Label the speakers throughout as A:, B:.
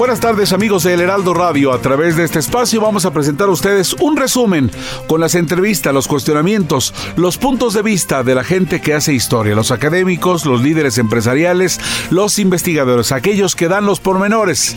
A: Buenas tardes amigos de El Heraldo Radio. A través de este espacio vamos a presentar a ustedes un resumen con las entrevistas, los cuestionamientos, los puntos de vista de la gente que hace historia, los académicos, los líderes empresariales, los investigadores, aquellos que dan los pormenores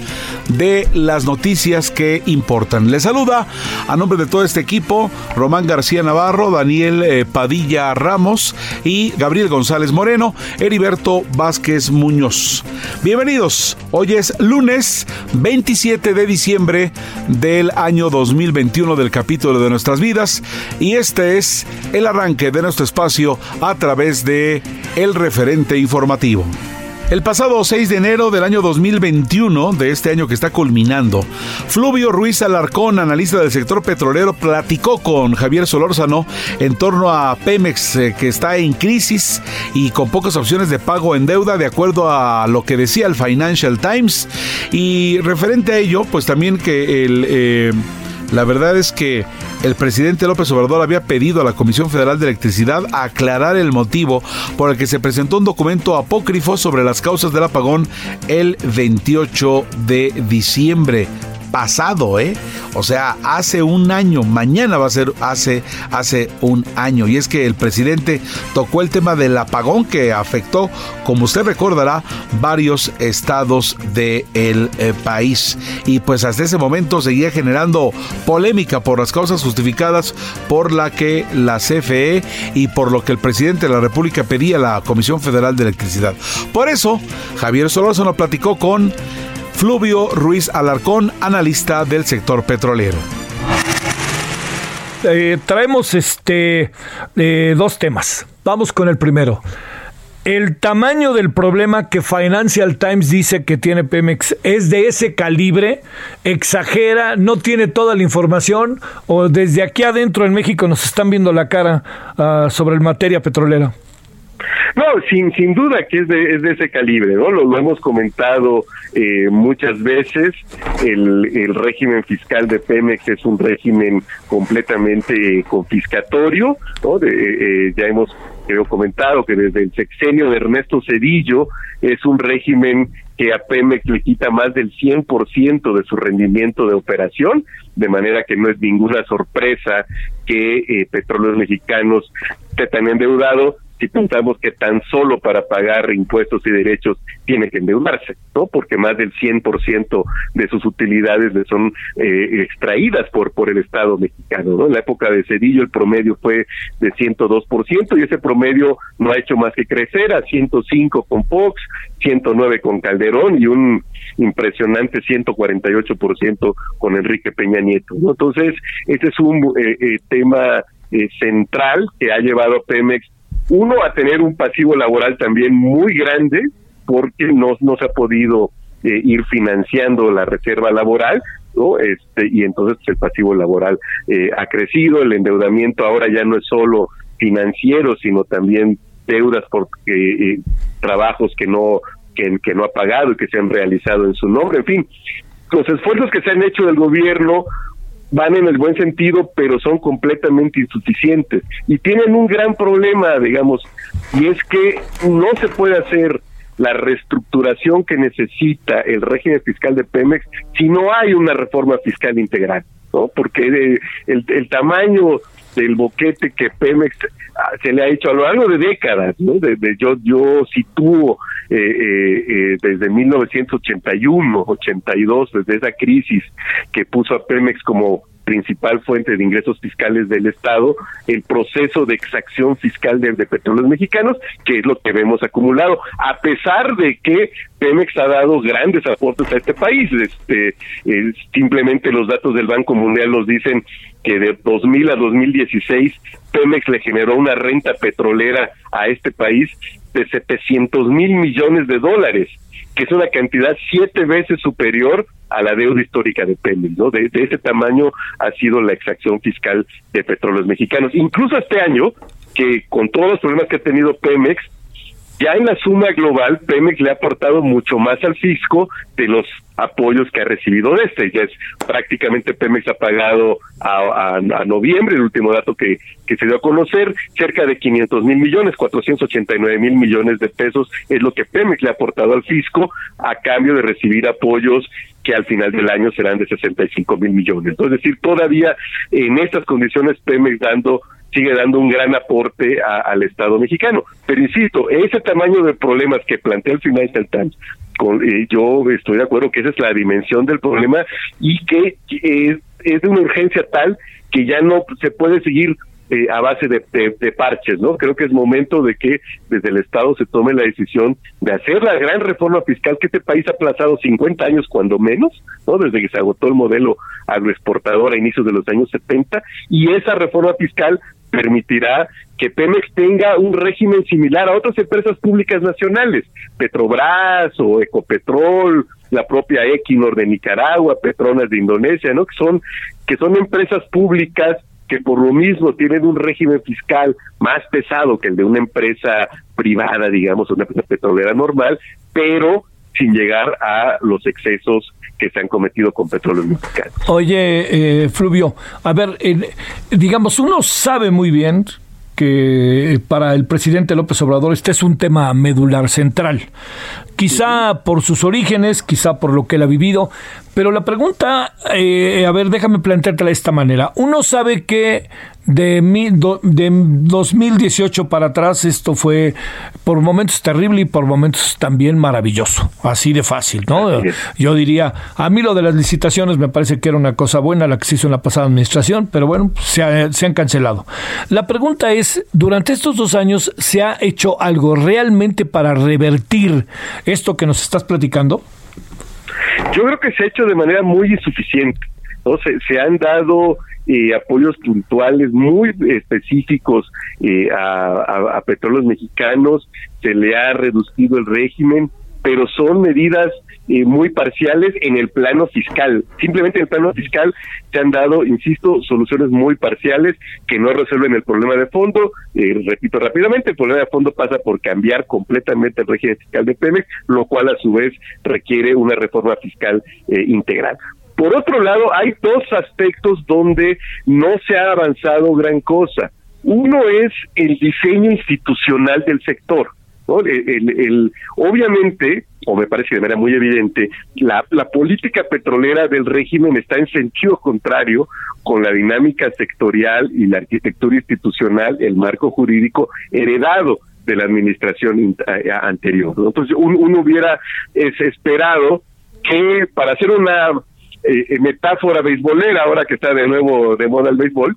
A: de las noticias que importan. Les saluda a nombre de todo este equipo Román García Navarro, Daniel eh, Padilla Ramos y Gabriel González Moreno, Heriberto Vázquez Muñoz. Bienvenidos. Hoy es lunes 27 de diciembre del año 2021 del capítulo de nuestras vidas y este es el arranque de nuestro espacio a través de el referente informativo. El pasado 6 de enero del año 2021, de este año que está culminando, Fluvio Ruiz Alarcón, analista del sector petrolero, platicó con Javier Solórzano en torno a Pemex, eh, que está en crisis y con pocas opciones de pago en deuda, de acuerdo a lo que decía el Financial Times. Y referente a ello, pues también que el... Eh, la verdad es que el presidente López Obrador había pedido a la Comisión Federal de Electricidad aclarar el motivo por el que se presentó un documento apócrifo sobre las causas del apagón el 28 de diciembre pasado, ¿eh? O sea, hace un año, mañana va a ser hace, hace un año. Y es que el presidente tocó el tema del apagón que afectó, como usted recordará, varios estados del eh, país. Y pues hasta ese momento seguía generando polémica por las causas justificadas por la que la CFE y por lo que el presidente de la República pedía a la Comisión Federal de Electricidad. Por eso, Javier Solórzano platicó con Fluvio Ruiz Alarcón, analista del sector petrolero.
B: Eh, traemos este eh, dos temas. Vamos con el primero. El tamaño del problema que Financial Times dice que tiene Pemex es de ese calibre, exagera, no tiene toda la información o desde aquí adentro en México nos están viendo la cara uh, sobre el materia petrolera.
C: No, sin sin duda que es de, es de ese calibre, ¿no? Lo, lo hemos comentado eh, muchas veces. El, el régimen fiscal de Pemex es un régimen completamente confiscatorio. De, eh, ya hemos creo comentado que desde el sexenio de Ernesto Cedillo es un régimen que a Pemex le quita más del 100% de su rendimiento de operación, de manera que no es ninguna sorpresa que eh, Petróleos Mexicanos esté tan endeudado si pensamos que tan solo para pagar impuestos y derechos tiene que endeudarse, ¿no? Porque más del 100% de sus utilidades le son eh, extraídas por por el Estado mexicano, ¿no? En la época de Cedillo el promedio fue de 102% y ese promedio no ha hecho más que crecer a 105 con Fox, 109 con Calderón y un impresionante 148% con Enrique Peña Nieto, ¿no? Entonces, este es un eh, eh, tema eh, central que ha llevado a Pemex uno a tener un pasivo laboral también muy grande porque no, no se ha podido eh, ir financiando la reserva laboral, ¿no? Este, y entonces el pasivo laboral eh, ha crecido, el endeudamiento ahora ya no es solo financiero, sino también deudas por eh, trabajos que no que, que no ha pagado y que se han realizado en su nombre, en fin, los esfuerzos que se han hecho del gobierno van en el buen sentido, pero son completamente insuficientes y tienen un gran problema, digamos, y es que no se puede hacer la reestructuración que necesita el régimen fiscal de Pemex si no hay una reforma fiscal integral, ¿no? Porque el tamaño del boquete que Pemex ah, se le ha hecho a lo largo de décadas, ¿no? De, yo yo sitúo eh, eh, eh, desde 1981, 82, desde esa crisis que puso a Pemex como principal fuente de ingresos fiscales del Estado, el proceso de exacción fiscal de, de petróleos mexicanos, que es lo que vemos acumulado, a pesar de que Pemex ha dado grandes aportes a este país. Este, simplemente los datos del Banco Mundial nos dicen que de 2000 a 2016 Pemex le generó una renta petrolera a este país de 700 mil millones de dólares, que es una cantidad siete veces superior a la deuda histórica de Pemex, ¿no? De, ese tamaño ha sido la exacción fiscal de petróleos mexicanos. Incluso este año, que con todos los problemas que ha tenido Pemex, ya en la suma global, Pemex le ha aportado mucho más al fisco de los apoyos que ha recibido de este. Ya es prácticamente Pemex ha pagado a, noviembre, el último dato que, que se dio a conocer, cerca de 500 mil millones, 489 mil millones de pesos es lo que Pemex le ha aportado al fisco a cambio de recibir apoyos que al final del año serán de 65 mil millones. Es decir, todavía en estas condiciones Pemex dando sigue dando un gran aporte al Estado mexicano. Pero insisto, ese tamaño de problemas que plantea el Financial Times, con, eh, yo estoy de acuerdo que esa es la dimensión del problema y que es, es de una urgencia tal que ya no se puede seguir eh, a base de, de, parches, ¿no? Creo que es momento de que desde el Estado se tome la decisión de hacer la gran reforma fiscal que este país ha aplazado 50 años cuando menos, ¿no? Desde que se agotó el modelo agroexportador a inicios de los años 70 y esa reforma fiscal permitirá que Pemex tenga un régimen similar a otras empresas públicas nacionales, Petrobras o Ecopetrol, la propia Equinor de Nicaragua, Petronas de Indonesia, ¿no? Que son que son empresas públicas que por lo mismo tienen un régimen fiscal más pesado que el de una empresa privada, digamos, una empresa petrolera normal, pero sin llegar a los excesos que se han cometido con petróleos mexicanos.
B: Oye, eh, Fluvio, a ver, digamos, uno sabe muy bien que para el presidente López Obrador este es un tema medular central. Quizá por sus orígenes, quizá por lo que él ha vivido, pero la pregunta, eh, a ver, déjame planteártela de esta manera. Uno sabe que de, de 2018 para atrás esto fue por momentos terrible y por momentos también maravilloso, así de fácil, ¿no? Yo diría, a mí lo de las licitaciones me parece que era una cosa buena la que se hizo en la pasada administración, pero bueno, se, se han cancelado. La pregunta es, durante estos dos años, ¿se ha hecho algo realmente para revertir esto que nos estás platicando?
C: Yo creo que se ha hecho de manera muy insuficiente. ¿no? Se, han dado eh, apoyos puntuales muy específicos eh, a, a, petróleos mexicanos, se le ha reducido el régimen, pero son medidas eh, muy parciales en el plano fiscal. Simplemente en el plano fiscal se han dado, insisto, soluciones muy parciales que no resuelven el problema de fondo. Eh, repito rápidamente, el problema de fondo pasa por cambiar completamente el régimen fiscal de Pemex, lo cual a su vez requiere una reforma fiscal eh, integral. Por otro lado, hay dos aspectos donde no se ha avanzado gran cosa. Uno es el diseño institucional del sector. El, obviamente, o me parece de manera muy evidente, la, la política petrolera del régimen está en sentido contrario con la dinámica sectorial y la arquitectura institucional, el marco jurídico heredado de la administración eh, anterior. Entonces, uno, hubiera esperado que para hacer una eh, metáfora beisbolera, ahora que está de nuevo de moda el béisbol.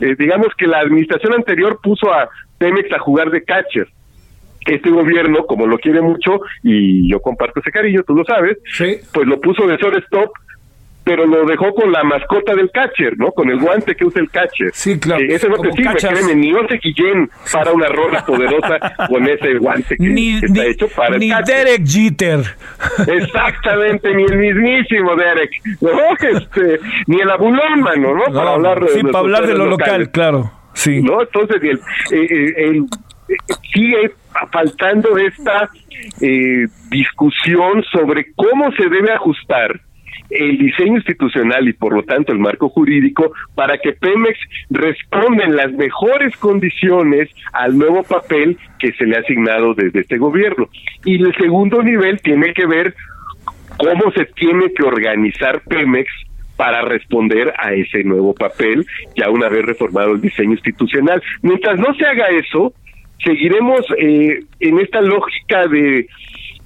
C: Eh, digamos que la administración anterior puso a Pemex a jugar de catcher este gobierno, como lo quiere mucho, y yo comparto ese cariño, tú lo sabes, pues lo puso de shortstop, pero lo dejó con la mascota del catcher, ¿no? Con el guante que usa el catcher.
B: Sí, claro.
C: Eh, ese no te sirve, créeme, ni Ose Guillén para una rola poderosa con ese guante que,
B: ni,
C: está hecho para
B: ni
C: el
B: catcher. Derek Jeter.
C: Exactamente, ni el mismísimo Derek. ¿no? Este, ni el abulón, mano, ¿no?
B: Para hablar de, sí, para hablar de lo local, claro. Sí.
C: ¿No? Entonces, el, el, el, el sigue faltando esta eh, discusión sobre cómo se debe ajustar el diseño institucional y por lo tanto el marco jurídico para que Pemex responda en las mejores condiciones al nuevo papel que se le ha asignado desde este gobierno. Y el segundo nivel tiene que ver cómo se tiene que organizar Pemex para responder a ese nuevo papel, ya una vez reformado el diseño institucional. Mientras no se haga eso, seguiremos eh, en esta lógica de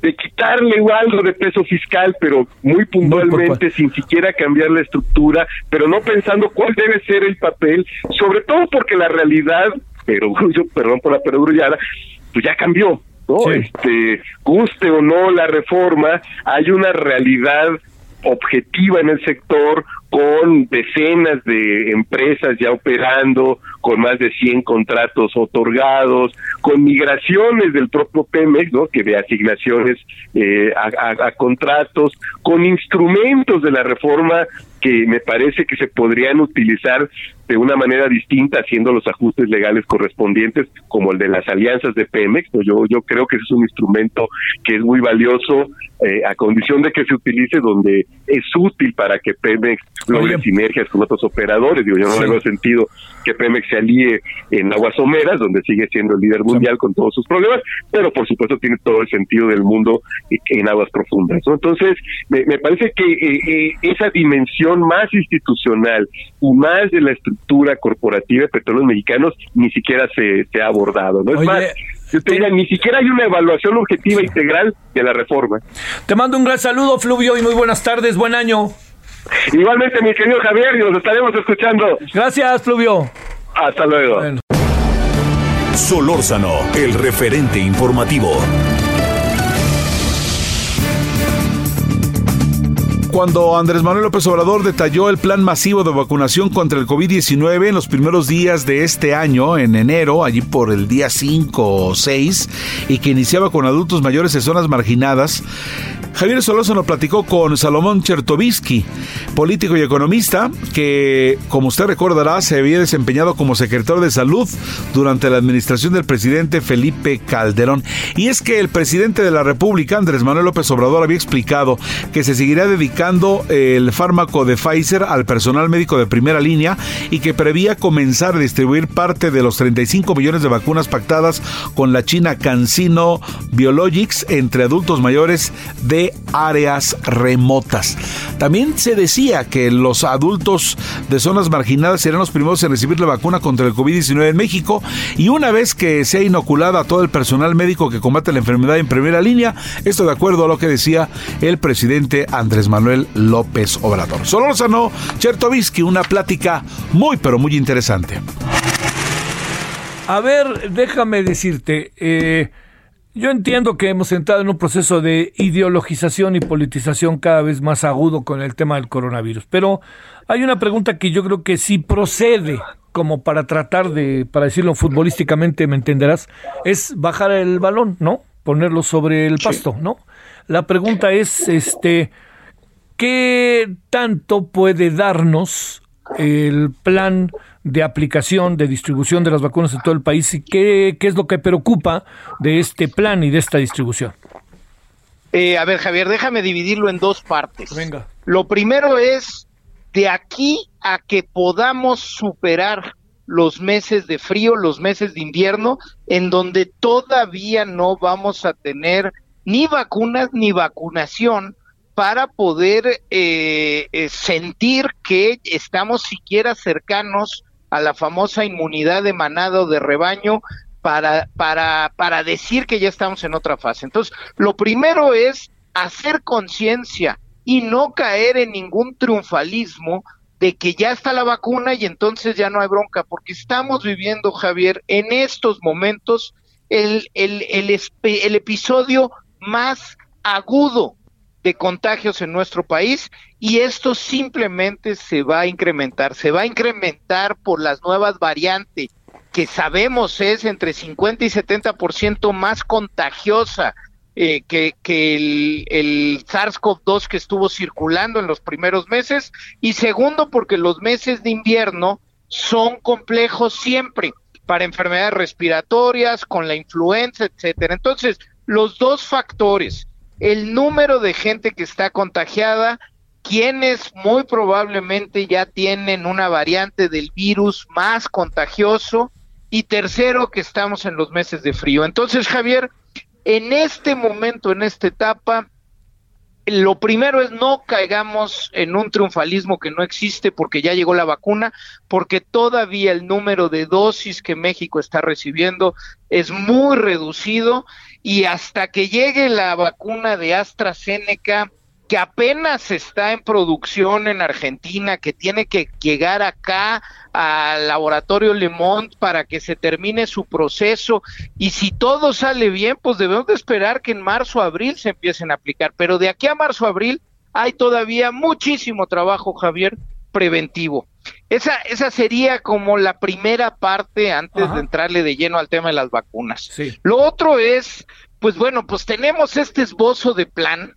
C: de quitarle algo de peso fiscal, pero muy puntualmente, sin siquiera cambiar la estructura, pero no pensando cuál debe ser el papel, sobre todo porque la realidad, pero yo perdón por la perogrullada, pues ya cambió, ¿no? Este, guste o no la reforma, hay una realidad objetiva en el sector, con decenas de empresas ya operando, con más de 100 contratos otorgados, con migraciones del propio Pemex, ¿no? que de asignaciones eh, a, contratos, con instrumentos de la reforma que me parece que se podrían utilizar de una manera distinta haciendo los ajustes legales correspondientes como el de las alianzas de Pemex pues yo yo creo que es un instrumento que es muy valioso eh, a condición de que se utilice donde es útil para que Pemex logre sinergias con otros operadores digo yo no le veo sentido que Pemex se alíe en aguas someras donde sigue siendo el líder mundial con todos sus problemas pero por supuesto tiene todo el sentido del mundo en aguas profundas entonces me, me parece que eh, eh, esa dimensión más institucional y más de la estructura corporativa de petróleos mexicanos ni siquiera se, se ha abordado. ¿no? Es más, ni siquiera hay una evaluación objetiva integral de la reforma.
B: Te mando un gran saludo, Fluvio, y muy buenas tardes, buen año.
C: Igualmente, mi querido Javier, y nos estaremos escuchando.
B: Gracias, Fluvio.
C: Hasta luego.
D: Solórzano, el referente informativo.
A: Cuando Andrés Manuel López Obrador detalló el plan masivo de vacunación contra el COVID-19 en los primeros días de este año, en enero, allí por el día 5 o 6, y que iniciaba con adultos mayores en zonas marginadas, Javier Solórzano platicó con Salomón Chertovisky, político y economista, que, como usted recordará, se había desempeñado como secretario de Salud durante la administración del presidente Felipe Calderón. Y es que el presidente de la República, Andrés Manuel López Obrador, había explicado que se seguirá dedicando el fármaco de Pfizer al personal médico de primera línea y que prevía comenzar a distribuir parte de los 35 millones de vacunas pactadas con la China CanSino Biologics entre adultos mayores de áreas remotas. También se decía que los adultos de zonas marginadas serán los primeros en recibir la vacuna contra el COVID-19 en México y una vez que sea inoculada a todo el personal médico que combate la enfermedad en primera línea, esto de acuerdo a lo que decía el presidente Andrés Manuel López Obrador. Solórzano Chertovisky, una plática muy pero muy interesante.
B: A ver, déjame decirte, eh, yo entiendo que hemos entrado en un proceso de ideologización y politización cada vez más agudo con el tema del coronavirus, pero hay una pregunta que yo creo que sí procede como para tratar de, para decirlo futbolísticamente, me entenderás, es bajar el balón, ¿no? Ponerlo sobre el pasto, ¿no? La pregunta es, este, ¿qué tanto puede darnos el plan de aplicación, de distribución de las vacunas en todo el país y qué, qué es lo que preocupa de este plan y de esta distribución.
E: Eh, a ver, Javier, déjame dividirlo en dos partes.
B: Venga.
E: Lo primero es de aquí a que podamos superar los meses de frío, los meses de invierno, en donde todavía no vamos a tener ni vacunas ni vacunación para poder eh, eh, sentir que estamos siquiera cercanos a la famosa inmunidad de manado de rebaño para, para, para decir que ya estamos en otra fase. Entonces, lo primero es hacer conciencia y no caer en ningún triunfalismo de que ya está la vacuna y entonces ya no hay bronca, porque estamos viviendo, Javier, en estos momentos el, el, el, el episodio más agudo de contagios en nuestro país y esto simplemente se va a incrementar, se va a incrementar por las nuevas variantes que sabemos es entre 50 y 70% más contagiosa eh, que, que, el, el SARS-CoV-2 que estuvo circulando en los primeros meses y segundo porque los meses de invierno son complejos siempre para enfermedades respiratorias, con la influenza, etcétera. Entonces, los dos factores, el número de gente que está contagiada, quienes muy probablemente ya tienen una variante del virus más contagioso y tercero que estamos en los meses de frío. Entonces, Javier, en este momento, en esta etapa, lo primero es no caigamos en un triunfalismo que no existe porque ya llegó la vacuna, porque todavía el número de dosis que México está recibiendo es muy reducido y hasta que llegue la vacuna de AstraZeneca, que apenas está en producción en Argentina, que tiene que llegar acá al laboratorio Le Monde para que se termine su proceso y si todo sale bien, pues debemos de esperar que en marzo, abril se empiecen a aplicar, pero de aquí a marzo, abril hay todavía muchísimo trabajo, Javier, preventivo. Esa, esa sería como la primera parte antes de entrarle de lleno al tema de las vacunas. Lo otro es, pues bueno, pues tenemos este esbozo de plan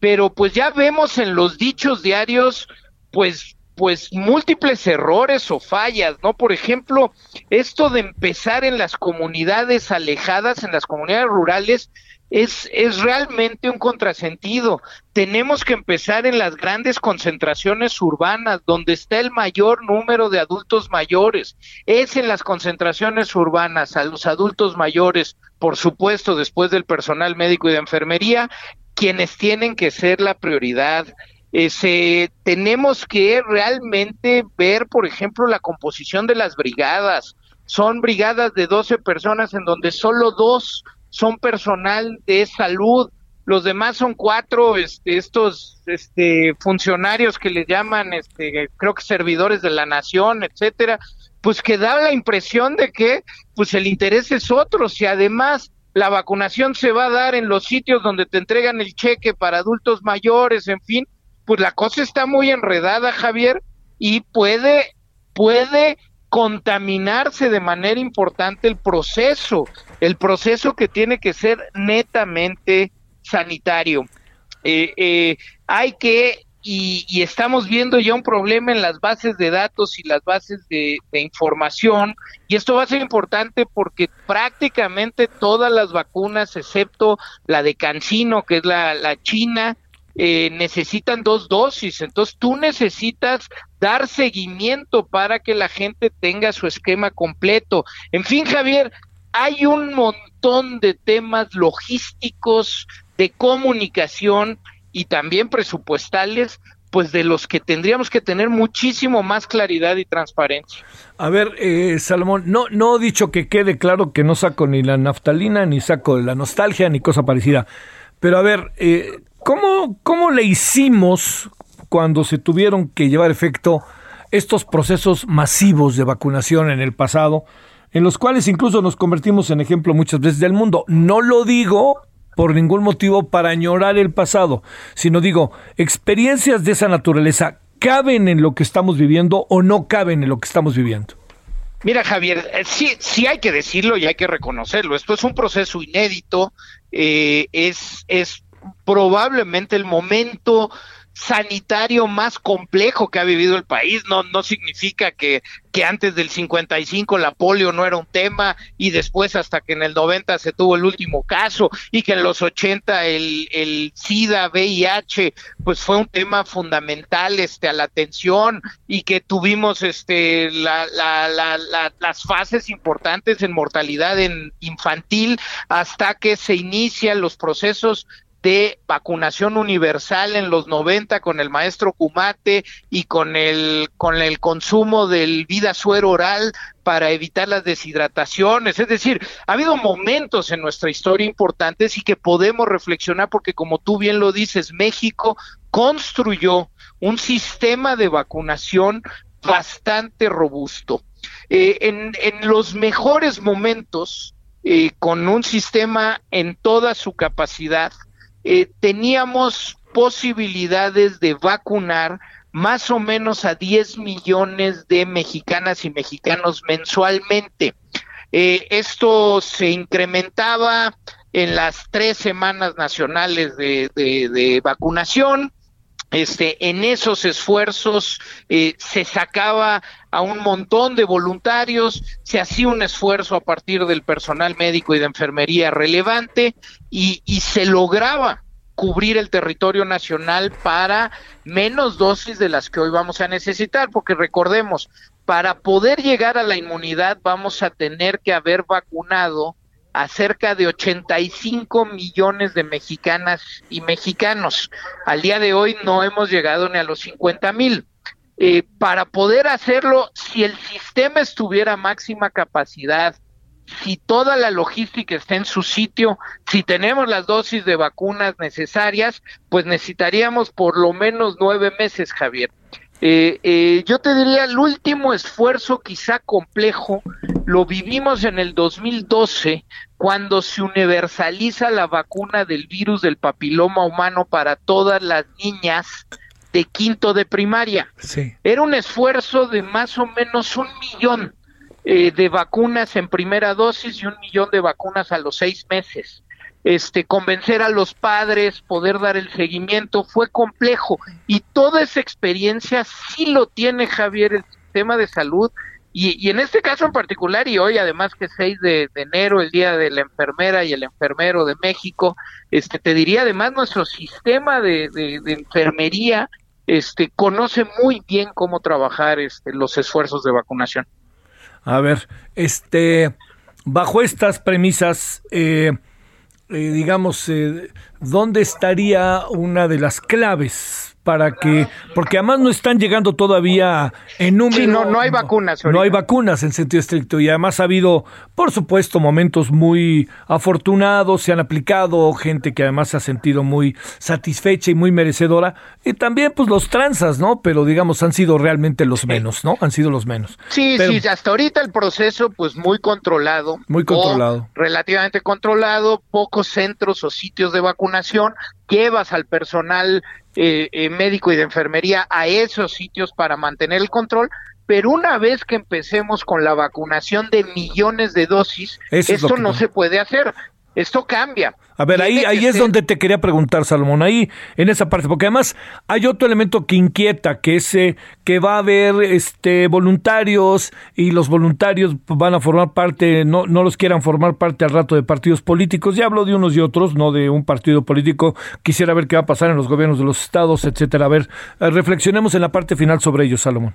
E: pero pues ya vemos en los dichos diarios, pues pues múltiples errores o fallas, ¿no? Por ejemplo, esto de empezar en las comunidades alejadas, en las comunidades rurales, es, es realmente un contrasentido. Tenemos que empezar en las grandes concentraciones urbanas, donde está el mayor número de adultos mayores. Es en las concentraciones urbanas, a los adultos mayores, por supuesto, después del personal médico y de enfermería, quienes tienen que ser la prioridad. Ese, tenemos que realmente ver, por ejemplo, la composición de las brigadas. Son brigadas de 12 personas en donde solo dos son personal de salud, los demás son cuatro este, estos este, funcionarios que les llaman, este, creo que servidores de la nación, etcétera, pues que da la impresión de que pues el interés es otro, si además la vacunación se va a dar en los sitios donde te entregan el cheque para adultos mayores, en fin, pues la cosa está muy enredada, Javier, y puede, puede contaminarse de manera importante el proceso, el proceso que tiene que ser netamente sanitario. Eh, eh, hay que y, estamos viendo ya un problema en las bases de datos y las bases de, información y esto va a ser importante porque prácticamente todas las vacunas excepto la de Cancino que es la, china eh, necesitan dos dosis. Entonces tú necesitas dar seguimiento para que la gente tenga su esquema completo. En fin Javier hay un montón de temas logísticos de comunicación y también presupuestales, pues de los que tendríamos que tener muchísimo más claridad y transparencia.
B: A ver, eh, Salomón, no, no he dicho que quede claro que no saco ni la naftalina, ni saco la nostalgia, ni cosa parecida. Pero a ver, eh, ¿cómo, ¿cómo le hicimos cuando se tuvieron que llevar efecto estos procesos masivos de vacunación en el pasado, en los cuales incluso nos convertimos en ejemplo muchas veces del mundo? No lo digo por ningún motivo para añorar el pasado, sino digo, experiencias de esa naturaleza caben en lo que estamos viviendo o no caben en lo que estamos viviendo.
E: Mira, Javier, eh, sí, sí hay que decirlo y hay que reconocerlo. Esto es un proceso inédito, eh, es, es probablemente el momento sanitario más complejo que ha vivido el país. No, no significa que, que antes del 55 la polio no era un tema y después hasta que en el 90 se tuvo el último caso y que en los 80 el, el SIDA, VIH, pues fue un tema fundamental este, a la atención y que tuvimos este, la, la, la, las fases importantes en mortalidad en infantil hasta que se inician los procesos de vacunación universal en los 90 con el maestro Kumate y con el con el consumo del vida suero oral para evitar las deshidrataciones, es decir, ha habido momentos en nuestra historia importantes y que podemos reflexionar porque como tú bien lo dices, México construyó un sistema de vacunación bastante robusto. Eh, en, en los mejores momentos, eh, con un sistema en toda su capacidad, eh, teníamos posibilidades de vacunar más o menos a 10 millones de mexicanas y mexicanos mensualmente. Eh, esto se incrementaba en las tres semanas nacionales de, vacunación. Este, en esos esfuerzos eh, se sacaba a un montón de voluntarios, se hacía un esfuerzo a partir del personal médico y de enfermería relevante y, y se lograba cubrir el territorio nacional para menos dosis de las que hoy vamos a necesitar, porque recordemos, para poder llegar a la inmunidad vamos a tener que haber vacunado a cerca de 85 millones de mexicanas y mexicanos. Al día de hoy no hemos llegado ni a los 50 mil. Eh, para poder hacerlo, si el sistema estuviera a máxima capacidad, si toda la logística está en su sitio, si tenemos las dosis de vacunas necesarias, pues necesitaríamos por lo menos nueve meses, Javier. Eh, eh, yo te diría, el último esfuerzo quizá complejo lo vivimos en el 2012, cuando se universaliza la vacuna del virus del papiloma humano para todas las niñas de quinto de primaria. Era un esfuerzo de más o menos un millón eh, de vacunas en primera dosis y un millón de vacunas a los seis meses este, convencer a los padres, poder dar el seguimiento, fue complejo. Y toda esa experiencia sí lo tiene Javier, el sistema de salud. Y, en este caso en particular, y hoy además que es 6 de, enero, el Día de la Enfermera y el Enfermero de México, este, te diría además nuestro sistema de, de enfermería este, conoce muy bien cómo trabajar este, los esfuerzos de vacunación.
B: A ver, este, bajo estas premisas, eh, eh, digamos, eh, ¿dónde estaría una de las claves para que, porque además no están llegando todavía en número.
E: Sí, no, no hay vacunas.
B: No, hay vacunas en sentido estricto y además ha habido, por supuesto, momentos muy afortunados, se han aplicado, gente que además se ha sentido muy satisfecha y muy merecedora, y también pues los transas, ¿no? Pero digamos han sido realmente los menos, ¿no? Han sido los menos.
E: Sí, sí, hasta ahorita el proceso pues muy controlado.
B: Muy controlado.
E: Relativamente controlado, pocos centros o sitios de vacunación, llevas al personal eh, eh, médico y de enfermería a esos sitios para mantener el control, pero una vez que empecemos con la vacunación de millones de dosis, esto no se puede hacer. Esto cambia.
B: A ver, ahí, ahí es donde te quería preguntar, Salomón, ahí en esa parte, porque además hay otro elemento que inquieta, que es eh, que va a haber este voluntarios y los voluntarios van a formar parte, no, no los quieran formar parte al rato de partidos políticos. Ya hablo de unos y otros, no de un partido político. Quisiera ver qué va a pasar en los gobiernos de los estados, etcétera. A ver, eh, reflexionemos en la parte final sobre ello, Salomón.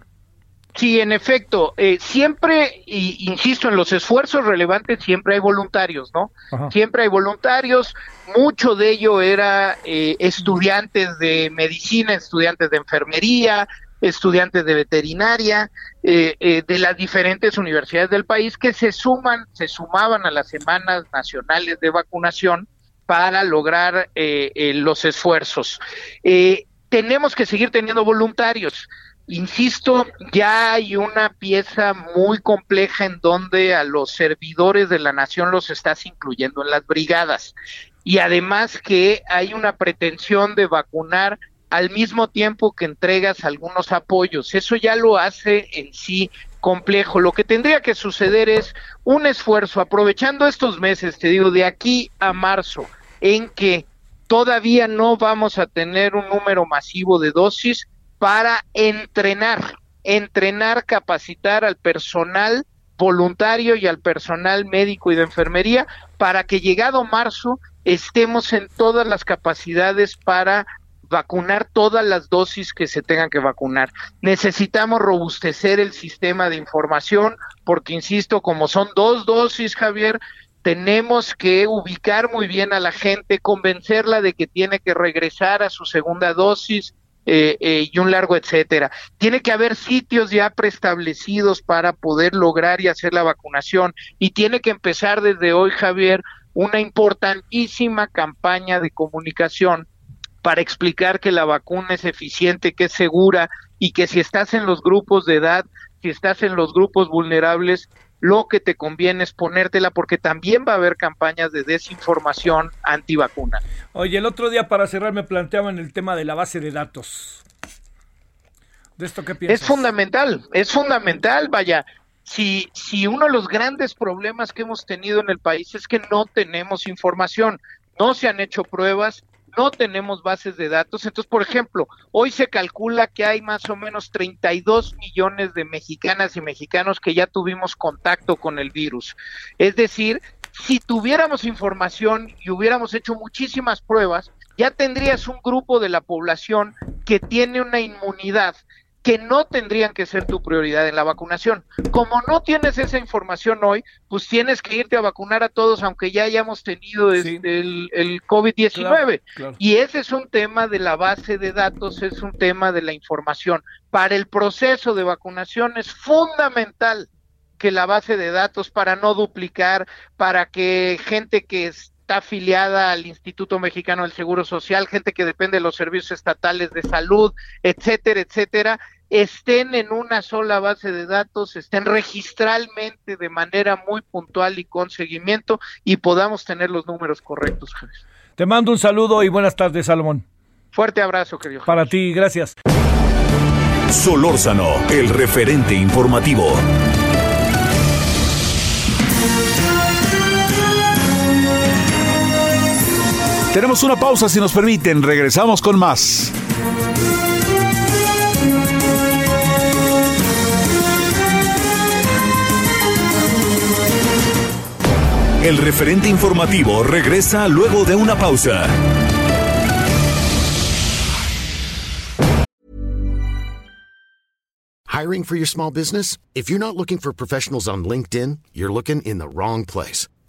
E: Sí, en efecto, eh, siempre, y, insisto, en los esfuerzos relevantes siempre hay voluntarios, ¿no? Siempre hay voluntarios, mucho de ello era eh, estudiantes de medicina, estudiantes de enfermería, estudiantes de veterinaria, eh, de las diferentes universidades del país que se suman, se sumaban a las semanas nacionales de vacunación para lograr los esfuerzos. tenemos que seguir teniendo voluntarios. Insisto, ya hay una pieza muy compleja en donde a los servidores de la nación los estás incluyendo en las brigadas. Y además que hay una pretensión de vacunar al mismo tiempo que entregas algunos apoyos. Eso ya lo hace en sí complejo. Lo que tendría que suceder es un esfuerzo, aprovechando estos meses, te digo, de aquí a marzo, en que todavía no vamos a tener un número masivo de dosis, para entrenar, entrenar, capacitar al personal voluntario y al personal médico y de enfermería para que llegado marzo estemos en todas las capacidades para vacunar todas las dosis que se tengan que vacunar. Necesitamos robustecer el sistema de información porque, insisto, como son dos dosis, Javier, tenemos que ubicar muy bien a la gente, convencerla de que tiene que regresar a su segunda dosis, eh, eh, y un largo etcétera. Tiene que haber sitios ya preestablecidos para poder lograr y hacer la vacunación y tiene que empezar desde hoy, Javier, una importantísima campaña de comunicación para explicar que la vacuna es eficiente, que es segura y que si estás en los grupos de edad, si estás en los grupos vulnerables, lo que te conviene es ponértela porque también va a haber campañas de desinformación antivacuna.
B: Oye, el otro día para cerrar me planteaban el tema de la base de datos. ¿De esto qué piensas?
E: Es fundamental, es fundamental, vaya. Si, si uno de los grandes problemas que hemos tenido en el país es que no tenemos información, no se han hecho pruebas, no tenemos bases de datos. Entonces, por ejemplo, hoy se calcula que hay más o menos 32 millones de mexicanas y mexicanos que ya tuvimos contacto con el virus. Es decir, si tuviéramos información y hubiéramos hecho muchísimas pruebas, ya tendrías un grupo de la población que tiene una inmunidad que no tendrían que ser tu prioridad en la vacunación. Como no tienes esa información hoy, pues tienes que irte a vacunar a todos, aunque ya hayamos tenido este, el, el COVID-19. Y ese es un tema de la base de datos, es un tema de la información. Para el proceso de vacunación es fundamental que la base de datos para no duplicar, para que gente que está afiliada al Instituto Mexicano del Seguro Social, gente que depende de los servicios estatales de salud, etcétera, etcétera, estén en una sola base de datos, estén registralmente de manera muy puntual y con seguimiento y podamos tener los números correctos,
B: Te mando un saludo y buenas tardes, Salomón.
E: Fuerte abrazo, querido.
B: Para ti, gracias.
D: Solórzano, el referente informativo.
A: Tenemos una pausa si nos permiten, regresamos con más.
D: El referente informativo regresa luego de una pausa.
F: Hiring for your small business? If you're not looking for professionals on LinkedIn, you're looking in the wrong place.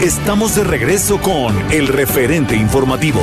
D: Estamos de regreso con el referente informativo.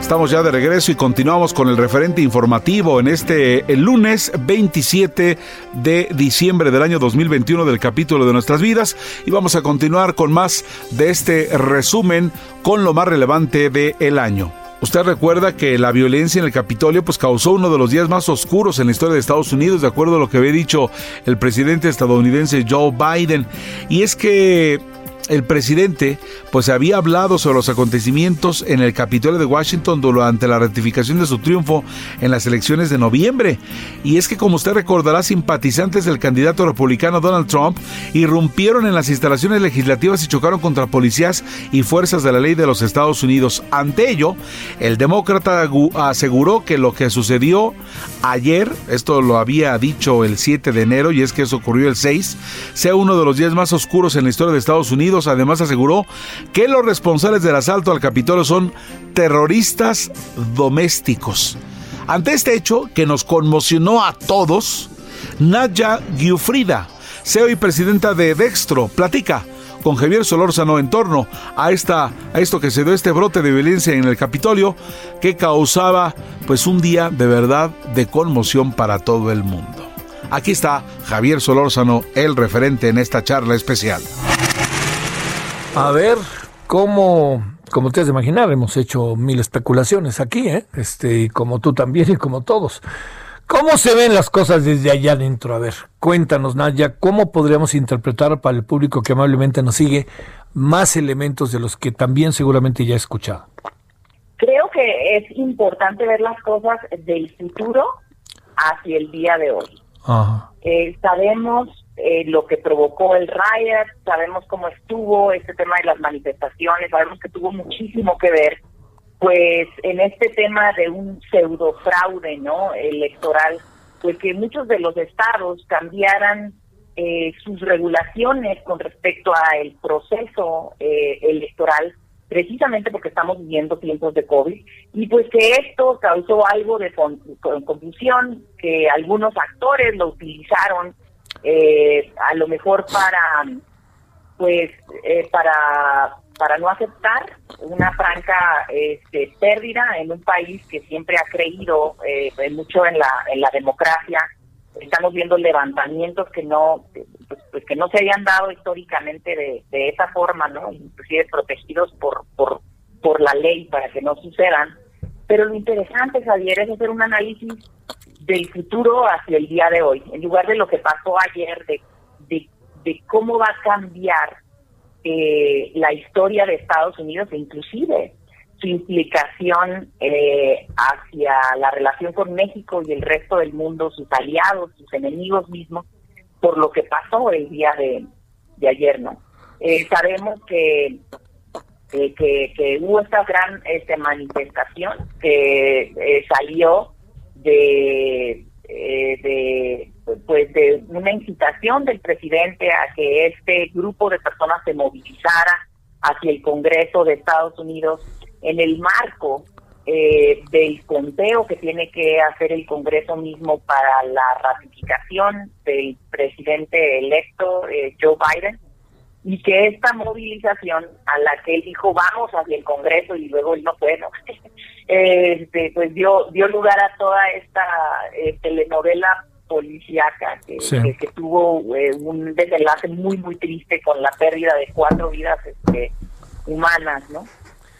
A: Estamos ya de regreso y continuamos con el referente informativo en este el lunes 27 de diciembre del año 2021 del capítulo de nuestras vidas y vamos a continuar con más de este resumen con lo más relevante del el año. Usted recuerda que la violencia en el Capitolio pues causó uno de los días más oscuros en la historia de Estados Unidos, de acuerdo a lo que había dicho el presidente estadounidense Joe Biden. Y es que el presidente pues había hablado sobre los acontecimientos en el Capitolio de Washington durante la ratificación de su triunfo en las elecciones de noviembre. Y es que como usted recordará, simpatizantes del candidato republicano Donald Trump irrumpieron en las instalaciones legislativas y chocaron contra policías y fuerzas de la ley de los Estados Unidos. Ante ello, el demócrata aseguró que lo que sucedió ayer, esto lo había dicho el 7 de enero y es que eso ocurrió el 6, sea uno de los días más oscuros en la historia de Estados Unidos además aseguró que los responsables del asalto al Capitolio son terroristas domésticos. Ante este hecho, que nos conmocionó a todos, Nadia Giuffrida, CEO y presidenta de Dextro, platica con Javier Solórzano en torno a, esta, a esto que se dio este brote de violencia en el Capitolio que causaba pues un día de verdad de conmoción para todo el mundo. Aquí está Javier Solórzano, el referente en esta charla especial.
B: A ver, ¿cómo, como ustedes imaginar, hemos hecho mil especulaciones aquí, ¿eh? Este, y como tú también y como todos. ¿Cómo se ven las cosas desde allá adentro? A ver, cuéntanos, Nadia, ¿cómo podríamos interpretar para el público que amablemente nos sigue más elementos de los que también seguramente ya he escuchado?
G: Creo que es importante ver las cosas del futuro hacia el día de hoy. Eh, sabemos eh, lo que provocó el riot, sabemos cómo estuvo este tema de las manifestaciones, sabemos que tuvo muchísimo que ver, pues en este tema de un pseudo fraude, ¿no? Electoral, pues que muchos de los estados cambiaran eh, sus regulaciones con respecto a el proceso eh, electoral precisamente porque estamos viviendo tiempos de COVID y pues que esto causó algo de confusión, que algunos actores lo utilizaron eh, a lo mejor para, pues, eh, para, para no aceptar una franca este, pérdida en un país que siempre ha creído eh, mucho en la, en la democracia. Estamos viendo levantamientos que no, pues, pues, que no se habían dado históricamente de, de esa forma, ¿no? Inclusive protegidos por, por, por la ley para que no sucedan. Pero lo interesante, Javier, es hacer un análisis del futuro hacia el día de hoy, en lugar de lo que pasó ayer, de, de, cómo va a cambiar eh, la historia de Estados Unidos e inclusive su implicación eh, hacia la relación con México y el resto del mundo, sus aliados, sus enemigos mismos, por lo que pasó el día de, ayer, ¿no? Eh, sabemos que, que, hubo esta gran este, manifestación que salió de, de pues de una incitación del presidente a que este grupo de personas se movilizara hacia el Congreso de Estados Unidos en el marco eh, del conteo que tiene que hacer el Congreso mismo para la ratificación del presidente electo eh, Joe Biden y que esta movilización a la que él dijo vamos hacia el Congreso y luego él no fue, este, pues dio dio lugar a toda esta eh, telenovela policíaca que, que, tuvo un desenlace muy muy triste con la pérdida de cuatro vidas este, humanas, ¿no?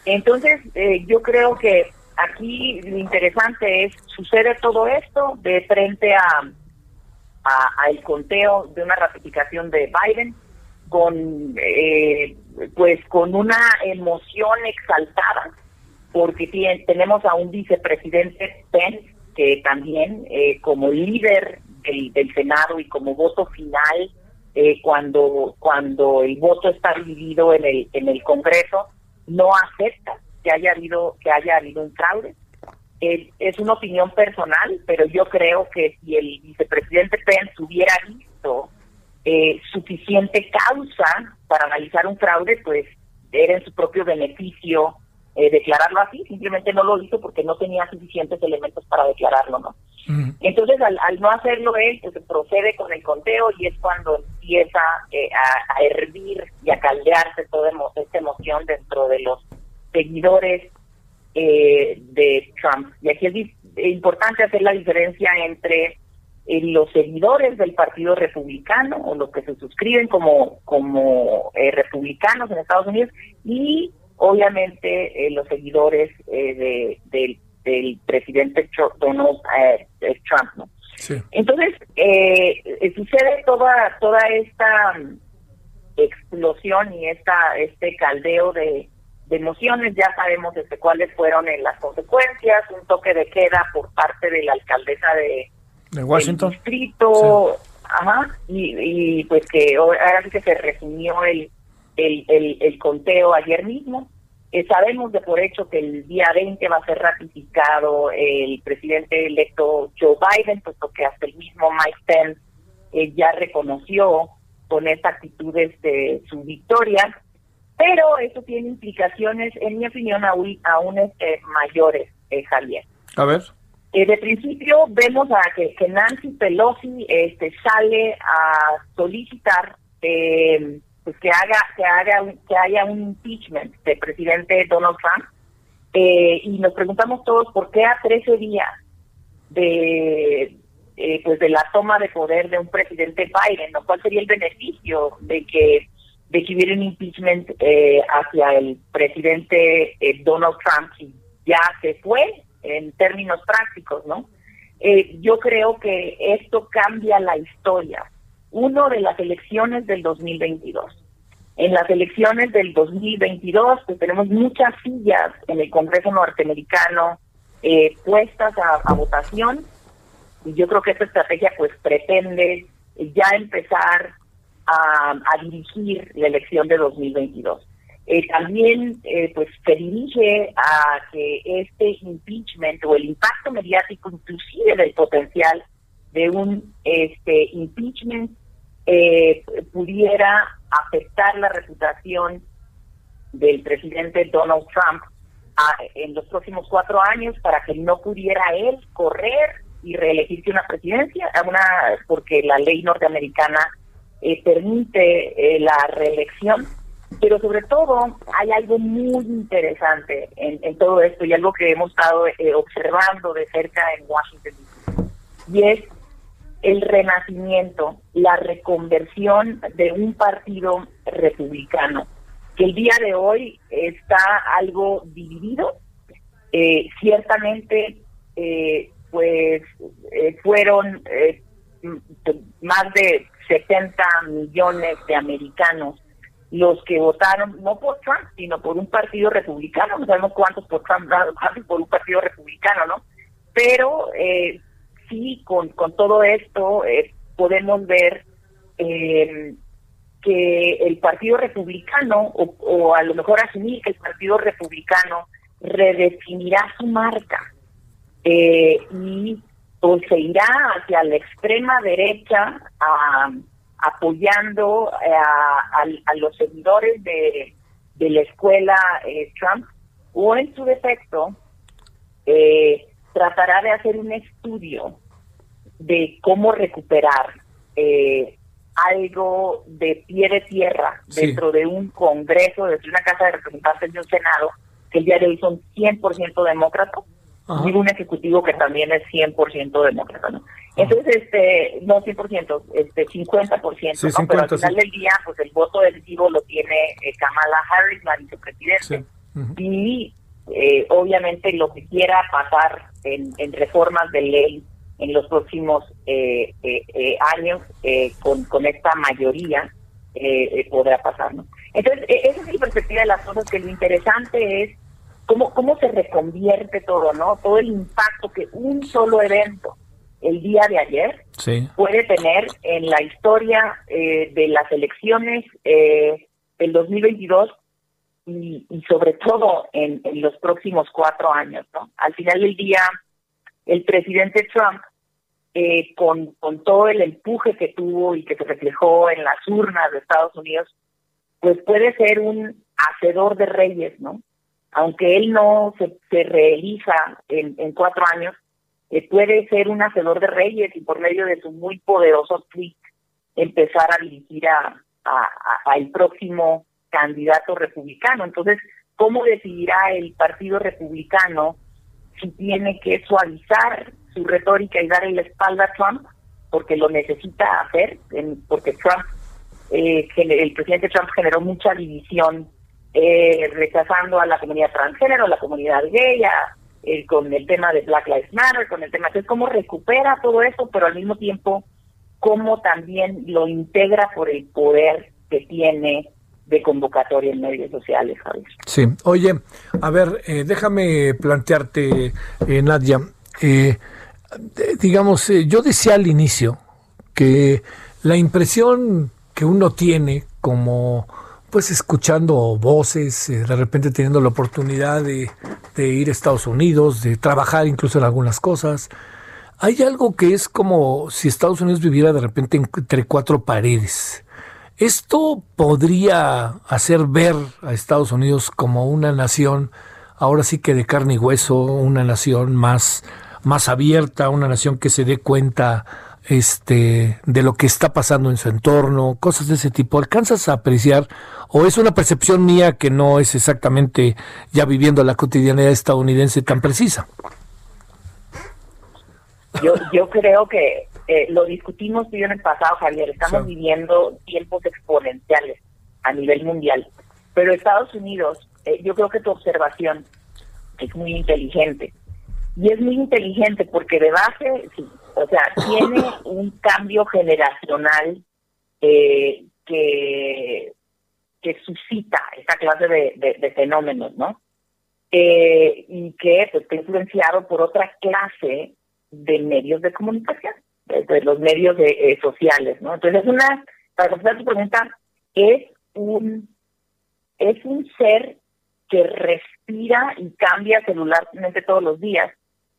G: Entonces, eh, yo creo que aquí lo interesante es, sucede todo esto de frente a, a, el conteo de una ratificación de Biden, con eh, pues con una emoción exaltada, porque tenemos a un vicepresidente Pence, que también eh, como líder del, Senado y como voto final, cuando, cuando el voto está dividido en el, en el Congreso, no acepta que haya habido que haya habido un fraude. es una opinión personal, pero yo creo que si el vicepresidente Pence hubiera visto eh, suficiente causa para analizar un fraude, pues era en su propio beneficio eh, declararlo así, simplemente no lo hizo porque no tenía suficientes elementos para declararlo, ¿no? Entonces, al, no hacerlo él, pues procede con el conteo y es cuando empieza eh, a, hervir y a caldearse toda esta emoción dentro de los seguidores eh, de Trump. Y aquí es importante hacer la diferencia entre los seguidores del Partido Republicano o los que se suscriben como, como republicanos en Estados Unidos y obviamente eh, los seguidores eh, de, del, presidente Donald eh, Trump. ¿no? Entonces, sucede toda, toda esta mm, explosión y esta este caldeo de, emociones, ya sabemos desde cuáles fueron las consecuencias, un toque de queda por parte de la alcaldesa de,
B: de Washington.
G: distrito, ajá, y, pues que ahora sí que se resumió el, el, el, conteo ayer mismo. Eh, sabemos de por hecho que el día 20 va a ser ratificado el presidente electo Joe Biden, puesto que hasta el mismo Mike Pence eh, ya reconoció con esta actitud de su victoria, pero eso tiene implicaciones, en mi opinión, aún, aún este, mayores, eh, Javier.
B: A ver.
G: De principio vemos a que, que Nancy Pelosi este, sale a solicitar eh, pues que haga que haga que haya un impeachment del presidente Donald Trump eh, y nos preguntamos todos por qué a 13 días de eh, pues de la toma de poder de un presidente Biden. ¿Cuál sería el beneficio de que de que hubiera un impeachment eh, hacia el presidente Donald Trump si ya se fue en términos prácticos, ¿no? yo creo que esto cambia la historia uno de las elecciones del 2022. En las elecciones del 2022, pues tenemos muchas sillas en el Congreso norteamericano eh, puestas a, votación y yo creo que esta estrategia pues pretende ya empezar a, dirigir la elección de 2022. Eh, también eh, pues se dirige a que este impeachment o el impacto mediático inclusive del potencial de un este impeachment eh, pudiera afectar la reputación del presidente Donald Trump en los próximos cuatro años para que no pudiera él correr y reelegirse una presidencia, una porque la ley norteamericana eh, permite eh, la reelección. Pero sobre todo hay algo muy interesante en, todo esto y algo que hemos estado eh, observando de cerca en Washington, y es el renacimiento, la reconversión de un partido republicano, que el día de hoy está algo dividido. Eh, ciertamente, eh, pues eh, fueron más de 70 millones de americanos los que votaron no por Trump, sino por un partido republicano, no sabemos cuántos por Trump, cuántos por un partido republicano, ¿no? Pero eh, sí, con, con todo esto eh, podemos ver eh, que el Partido Republicano, o, a lo mejor asumir que el Partido Republicano redefinirá su marca y o se irá hacia la extrema derecha apoyando a, los seguidores de, de la escuela Trump o en su defecto eh, tratará de hacer un estudio de cómo recuperar eh, algo de pie de tierra dentro de un Congreso, dentro de una Casa de Representantes de un Senado, que el día de hoy son 100% demócratas, y un Ejecutivo que también es 100% demócrata, ¿no? Entonces, este, no 100%, este, 50%, pero al final del día, pues el voto decisivo lo tiene eh, Kamala Harris, la vicepresidente, y eh, obviamente lo que quiera pasar en, reformas de ley en los próximos eh, eh, años con, con esta mayoría podrá pasar. ¿no? Entonces, e, esa es la perspectiva de las cosas, que lo interesante es cómo, cómo se reconvierte todo, ¿no? Todo el impacto que un solo evento el día de ayer puede tener en la historia de las elecciones del 2022 y, sobre todo en, los próximos cuatro años. ¿no? Al final del día, el presidente Trump, eh, con, con todo el empuje que tuvo y que se reflejó en las urnas de Estados Unidos, pues puede ser un hacedor de reyes, ¿no? Aunque él no se, se realiza en, en cuatro años, eh, puede ser un hacedor de reyes y por medio de su muy poderoso tweet empezar a dirigir a, a, a próximo candidato republicano. Entonces, ¿cómo decidirá el Partido Republicano si tiene que suavizar su retórica y darle la espalda a Trump? Porque lo necesita hacer, porque Trump, eh, el presidente Trump generó mucha división eh, rechazando a la comunidad transgénero, a la comunidad gay, eh, con el tema de Black Lives Matter, con el tema. Entonces, ¿cómo recupera todo eso, pero al mismo tiempo, cómo también lo integra por el poder que tiene de convocatoria en medios sociales, Javier.
B: Sí, oye, a ver, eh, déjame plantearte, eh, Nadia, eh, digamos, yo decía al inicio que la impresión que uno tiene como pues escuchando voces, de repente teniendo la oportunidad de, de, ir a Estados Unidos, de trabajar incluso en algunas cosas. Hay algo que es como si Estados Unidos viviera de repente entre cuatro paredes. Esto podría hacer ver a Estados Unidos como una nación, ahora sí que de carne y hueso, una nación más, más abierta, una nación que se dé cuenta este, de lo que está pasando en su entorno, cosas de ese tipo. ¿Alcanzas a apreciar o es una percepción mía que no es exactamente ya viviendo la cotidianidad estadounidense tan precisa?
G: Yo, yo creo que eh, lo discutimos tú en el pasado, Javier, estamos viviendo tiempos exponenciales a nivel mundial, pero Estados Unidos, eh, yo creo que tu observación es muy inteligente. Y es muy inteligente porque de base, sí, o sea, tiene un cambio generacional eh, que, que suscita esta clase de, fenómenos, ¿no? y que pues, está influenciado por otra clase de medios de comunicación de, los medios de, eh, sociales, ¿no? Entonces es una, para contestar tu pregunta, es un, es un ser que respira y cambia celularmente todos los días,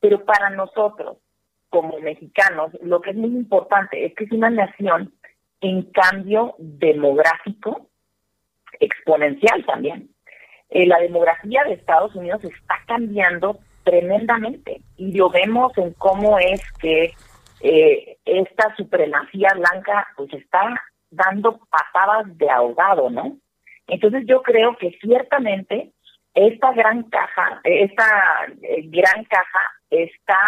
G: pero para nosotros, como mexicanos, lo que es muy importante es que es una nación en cambio demográfico exponencial también. Eh, la demografía de Estados Unidos está cambiando tremendamente y lo vemos en cómo es que eh, esta supremacía blanca pues está dando patadas de ahogado, ¿no? Entonces yo creo que ciertamente esta gran caja, esta eh, gran caja está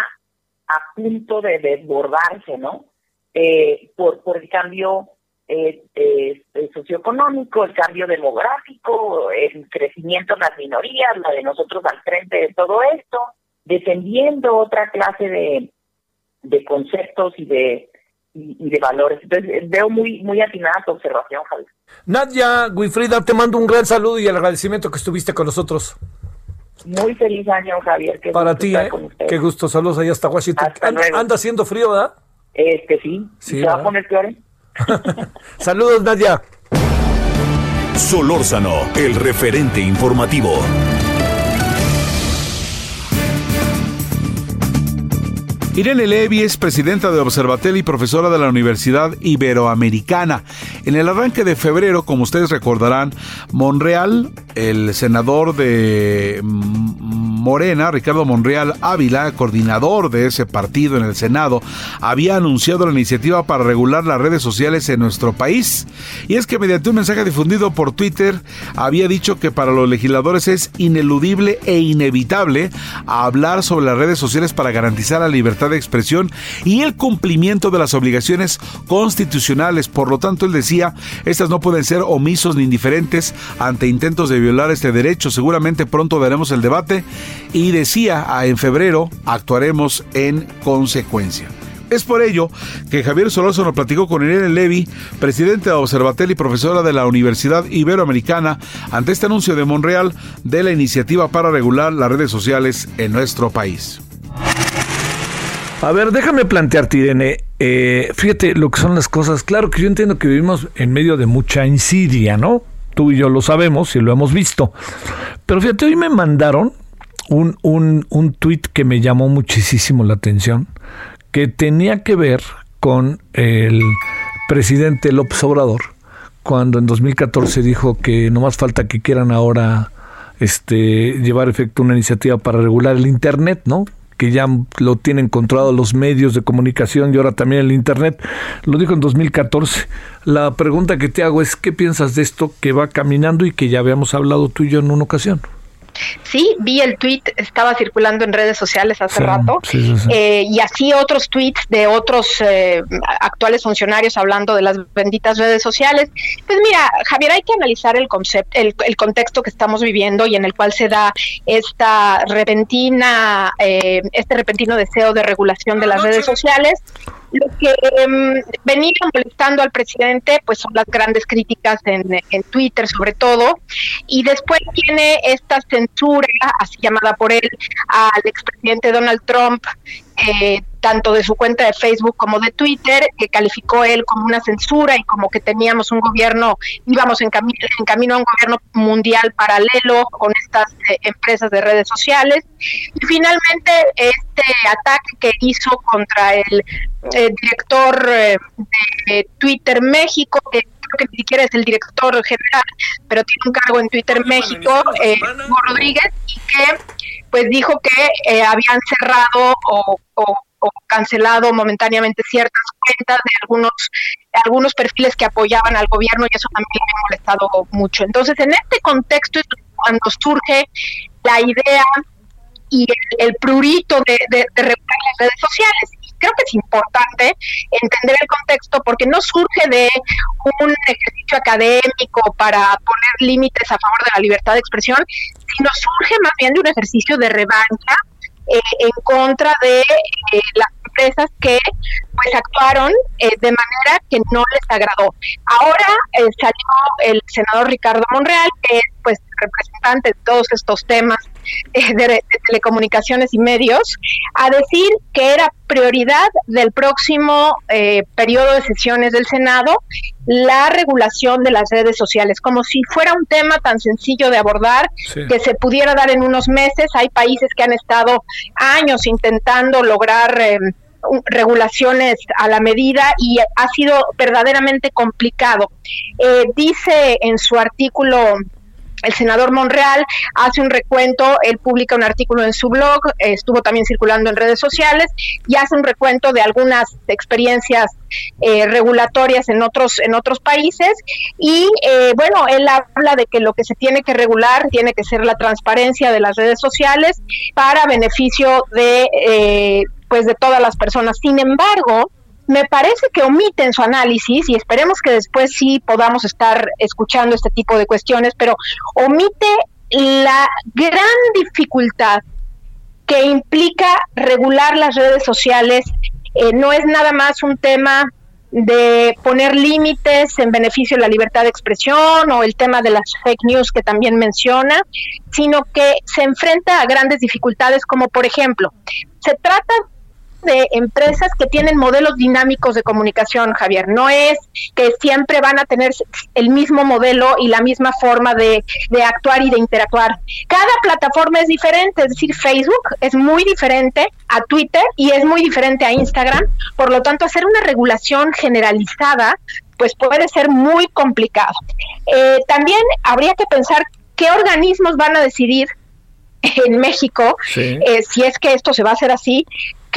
G: a punto de desbordarse, ¿no? Eh, por, por el cambio eh, socioeconómico, el cambio demográfico, el crecimiento de las minorías, la de nosotros al frente de todo esto, defendiendo otra clase de, de conceptos y de y, de valores. Entonces veo muy, muy atinada tu observación, Javier.
B: Nadia Guifrida, te mando un gran saludo y el agradecimiento que estuviste con nosotros.
G: Muy feliz año, Javier.
B: Para ti, ¿eh? Qué gusto. Saludos allá hasta Washington. anda, haciendo frío, ¿verdad?
G: Este sí. sí ¿Se va a poner peor? ¿eh?
B: Saludos, Nadia.
D: Solórzano, el referente informativo.
A: Irene Levy es presidenta de Observatel y profesora de la Universidad Iberoamericana. En el arranque de febrero, como ustedes recordarán, Monreal, el senador de Morena, Ricardo Monreal Ávila, coordinador de ese partido en el Senado, había anunciado la iniciativa para regular las redes sociales en nuestro país. Y es que mediante un mensaje difundido por Twitter, había dicho que para los legisladores es ineludible e inevitable hablar sobre las redes sociales para garantizar la libertad de expresión y el cumplimiento de las obligaciones constitucionales. Por lo tanto, él decía, estas no pueden ser omisos ni indiferentes ante intentos de violar este derecho. Seguramente pronto daremos el debate y decía, ah, en febrero actuaremos en consecuencia. Es por ello que Javier Solórzano platicó con Irene Levy, presidente de Observatel y profesora de la Universidad Iberoamericana, ante este anuncio de Monreal de la iniciativa para regular las redes sociales en nuestro país.
B: A ver, déjame plantearte, Irene. Eh, fíjate lo que son las cosas. Claro que yo entiendo que vivimos en medio de mucha insidia, ¿no? Tú y yo lo sabemos y lo hemos visto. Pero fíjate, hoy me mandaron un, un, un tuit que me llamó muchísimo la atención, que tenía que ver con el presidente López Obrador, cuando en 2014 dijo que no más falta que quieran ahora este, llevar efecto una iniciativa para regular el Internet, ¿no? que ya lo tienen controlado los medios de comunicación y ahora también el Internet. Lo dijo en 2014. La pregunta que te hago es, ¿qué piensas de esto que va caminando y que ya habíamos hablado tú y yo en una ocasión?
H: Sí, vi el tweet, estaba circulando en redes sociales hace rato, eh, y así otros tweets de otros eh, actuales funcionarios hablando de las benditas redes sociales. Pues mira, Javier, hay que analizar el concepto, el, contexto que estamos viviendo y en el cual se da esta repentina, eh, este repentino deseo de regulación de las redes sociales. Lo que um, venía molestando al presidente, pues son las grandes críticas en, en, Twitter, sobre todo, y después tiene esta censura, así llamada por él, al expresidente Donald Trump, eh, tanto de su cuenta de Facebook como de Twitter, que calificó él como una censura y como que teníamos un gobierno, íbamos en, camino en camino a un gobierno mundial paralelo con estas eh, empresas de redes sociales. Y finalmente este ataque que hizo contra el eh, director de Twitter México, que creo que ni siquiera es el director general, pero tiene un cargo en Twitter México, Hugo Rodríguez, y que pues dijo que eh, habían cerrado o, cancelado momentáneamente ciertas cuentas de algunos algunos perfiles que apoyaban al gobierno y eso también me ha molestado mucho. Entonces, en este contexto es cuando surge la idea y el, prurito de, de, de regular las redes sociales creo que es importante entender el contexto porque no surge de un ejercicio académico para poner límites a favor de la libertad de expresión, sino surge más bien de un ejercicio de revancha eh, en contra de eh, las empresas que pues actuaron eh, de manera que no les agradó. Ahora salió el senador Ricardo Monreal, que es pues representante de todos estos temas de, telecomunicaciones y medios, a decir que era prioridad del próximo eh, periodo de sesiones del Senado la regulación de las redes sociales, como si fuera un tema tan sencillo de abordar que se pudiera dar en unos meses. Hay países que han estado años intentando lograr... Eh, regulaciones a la medida y ha sido verdaderamente complicado. Eh, dice en su artículo el senador Monreal hace un recuento, él publica un artículo en su blog, estuvo también circulando en redes sociales y hace un recuento de algunas experiencias eh, regulatorias en otros en otros países y eh, bueno él habla de que lo que se tiene que regular tiene que ser la transparencia de las redes sociales para beneficio de eh, pues de todas las personas. Sin embargo, me parece que omiten su análisis y esperemos que después sí podamos estar escuchando este tipo de cuestiones, pero omite la gran dificultad que implica regular las redes sociales. Eh, no es nada más un tema de poner límites en beneficio de la libertad de expresión o el tema de las fake news que también menciona, sino que se enfrenta a grandes dificultades como por ejemplo, se trata de empresas que tienen modelos dinámicos de comunicación, Javier. No es que siempre van a tener el mismo modelo y la misma forma de, de, actuar y de interactuar. Cada plataforma es diferente, es decir, Facebook es muy diferente a Twitter y es muy diferente a Instagram. Por lo tanto, hacer una regulación generalizada pues puede ser muy complicado. Eh, también habría que pensar qué organismos van a decidir en México, eh, si es que esto se va a hacer así,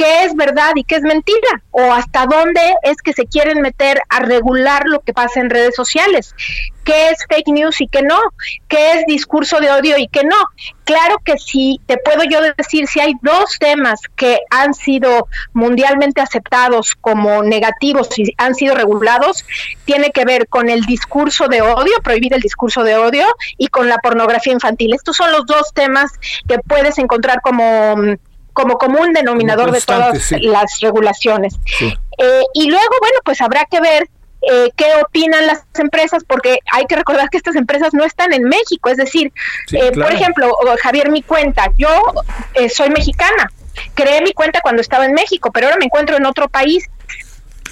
H: qué es verdad y qué es mentira, o hasta dónde es que se quieren meter a regular lo que pasa en redes sociales, qué es fake news y qué no, qué es discurso de odio y qué no. Claro que sí, te puedo yo decir, si hay dos temas que han sido mundialmente aceptados como negativos y han sido regulados, tiene que ver con el discurso de odio, prohibir el discurso de odio, y con la pornografía infantil. Estos son los dos temas que puedes encontrar como como común denominador de todas las regulaciones. Eh, y luego, bueno, pues habrá que ver eh, qué opinan las empresas, porque hay que recordar que estas empresas no están en México. Es decir, eh, por ejemplo, Javier, mi cuenta, yo soy mexicana, creé mi cuenta cuando estaba en México, pero ahora me encuentro en otro país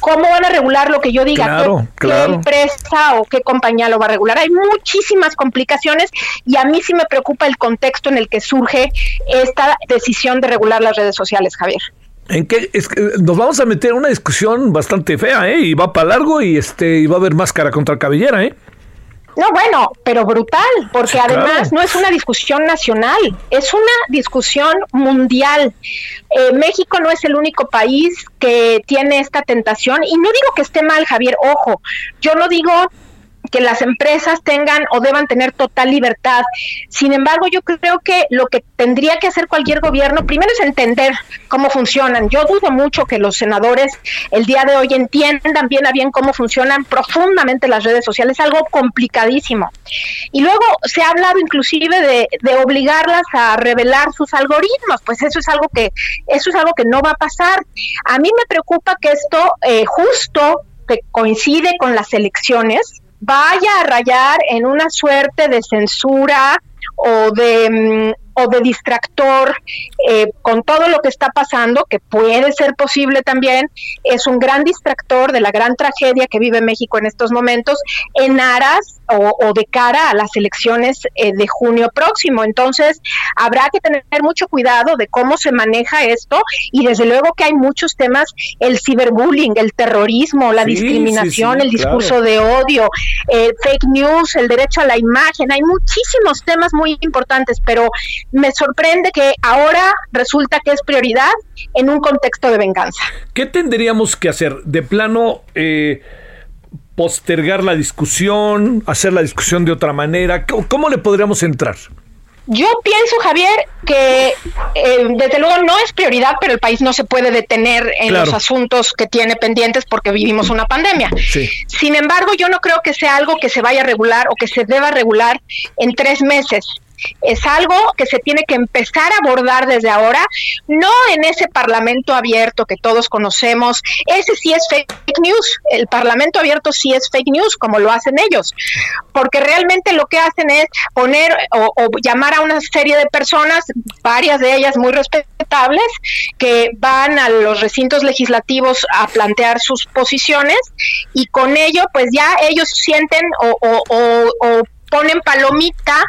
H: ¿Cómo van a regular lo que yo diga? ¿Qué, empresa o qué compañía lo va a regular? Hay muchísimas complicaciones y a mí sí me preocupa el contexto en el que surge esta decisión de regular las redes sociales, Javier.
B: En qué es que nos vamos a meter en una discusión bastante fea, ¿eh? Y va para largo y este y va a haber máscara contra cabellera, ¿eh?
H: No, bueno, pero brutal, porque además no es una discusión nacional, es una discusión mundial. Eh, México no es el único país que tiene esta tentación y no digo que esté mal, Javier, ojo, yo no digo que las empresas tengan o deban tener total libertad. Sin embargo, yo creo que lo que tendría que hacer cualquier gobierno primero es entender cómo funcionan. Yo dudo mucho que los senadores el día de hoy entiendan bien a bien cómo funcionan profundamente las redes sociales, algo complicadísimo. Y luego se ha hablado inclusive de, de obligarlas a revelar sus algoritmos, pues eso es algo que eso es algo que no va a pasar. A mí me preocupa que esto eh, justo que coincide con las elecciones, vaya a rayar en una suerte de censura o de mm, de distractor eh, con todo lo que está pasando, que puede ser posible también, es un gran distractor de la gran tragedia que vive México en estos momentos en aras o, de cara a las elecciones eh, de junio próximo. Entonces, habrá que tener mucho cuidado de cómo se maneja esto y desde luego que hay muchos temas, el ciberbullying, el terrorismo, la discriminación, el discurso de odio, el fake news, el derecho a la imagen, hay muchísimos temas muy importantes, pero me sorprende que ahora resulta que es prioridad en un contexto de venganza.
B: ¿Qué tendríamos que hacer? De plano, eh, postergar la discusión, hacer la discusión de otra manera. ¿Cómo, le podríamos entrar?
H: Yo pienso, Javier, que eh, desde luego no es prioridad, pero el país no se puede detener en los asuntos que tiene pendientes porque vivimos una pandemia. Sin embargo, yo no creo que sea algo que se vaya a regular o que se deba regular en tres meses es algo que se tiene que empezar a abordar desde ahora, no en ese parlamento abierto que todos conocemos, ese sí es fake news, el parlamento abierto sí es fake news, como lo hacen ellos, porque realmente lo que hacen es poner o, llamar a una serie de personas, varias de ellas muy respetables, que van a los recintos legislativos a plantear sus posiciones y con ello pues ya ellos sienten o, o ponen palomita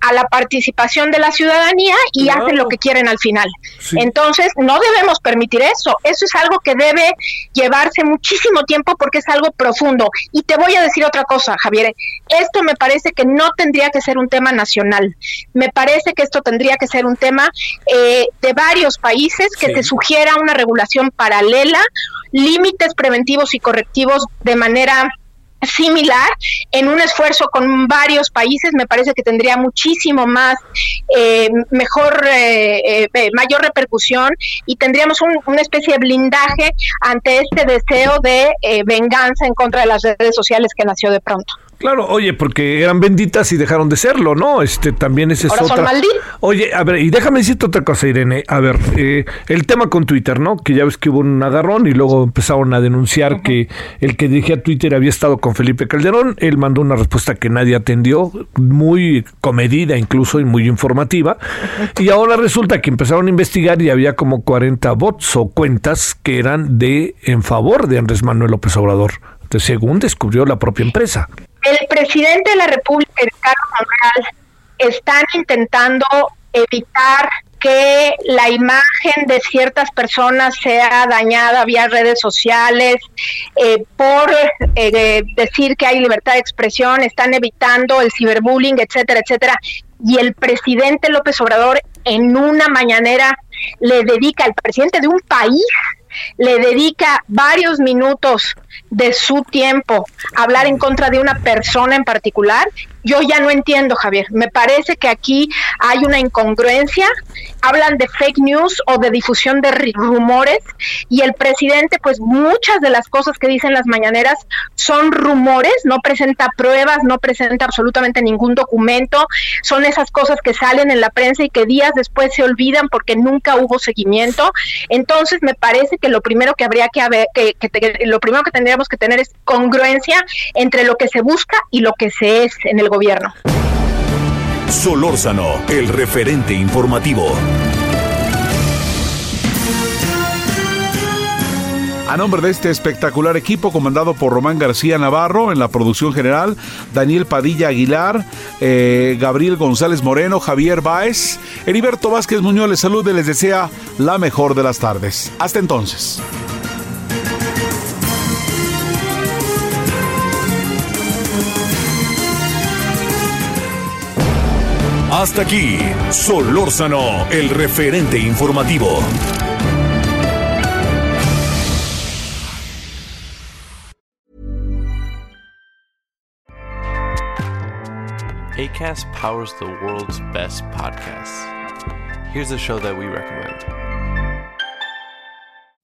H: a la participación de la ciudadanía y hacen lo que quieren al final. Entonces, no debemos permitir eso. Eso es algo que debe llevarse muchísimo tiempo porque es algo profundo. Y te voy a decir otra cosa, Javier. Esto me parece que no tendría que ser un tema nacional. Me parece que esto tendría que ser un tema eh, de varios países que se sugiera una regulación paralela, límites preventivos y correctivos de manera similar en un esfuerzo con varios países me parece que tendría muchísimo más eh, mejor eh, eh, mayor repercusión y tendríamos una especie de blindaje ante este deseo de venganza en contra de las redes sociales que nació de pronto
B: Claro, oye, porque eran benditas y dejaron de serlo, ¿no? Este también ese es otra.
H: son malditas.
B: Oye, a ver, y déjame decirte otra cosa, Irene. A ver, eh, el tema con Twitter, ¿no? Que ya ves que hubo un agarrón y luego empezaron a denunciar que el que dirigía Twitter había estado con Felipe Calderón. Él mandó una respuesta que nadie atendió, muy comedida incluso y muy informativa. Y ahora resulta que empezaron a investigar y había como 40 bots o cuentas que eran de en favor de Andrés Manuel López Obrador, de según descubrió la propia empresa.
H: El presidente de la República, Ricardo Monreal, están intentando evitar que la imagen de ciertas personas sea dañada vía redes sociales eh, por eh, decir que hay libertad de expresión, están evitando el ciberbullying, etcétera, etcétera. Y el presidente López Obrador en una mañanera le dedica, al presidente de un país, le dedica varios minutos de su tiempo a hablar en contra de una persona en particular, yo ya no entiendo, Javier. Me parece que aquí hay una incongruencia. Hablan de fake news o de difusión de rumores y el presidente, pues muchas de las cosas que dicen las mañaneras son rumores, no presenta pruebas, no presenta absolutamente ningún documento. Son esas cosas que salen en la prensa y que días después se olvidan porque nunca hubo seguimiento. Entonces, me parece que lo primero que habría que haber, que, lo primero que tendríamos que tener es congruencia entre lo que se busca y lo que se es en el gobierno.
D: Solórzano, el referente informativo.
A: A nombre de este espectacular equipo comandado por Román García Navarro en la producción general, Daniel Padilla Aguilar, eh, Gabriel González Moreno, Javier Báez, Heriberto Vázquez Muñoz les saluda y les desea la mejor de las tardes. Hasta entonces.
D: Hasta aquí, Solórzano, el referente informativo.
I: ACAST powers the world's best podcasts. Here's a show that we recommend.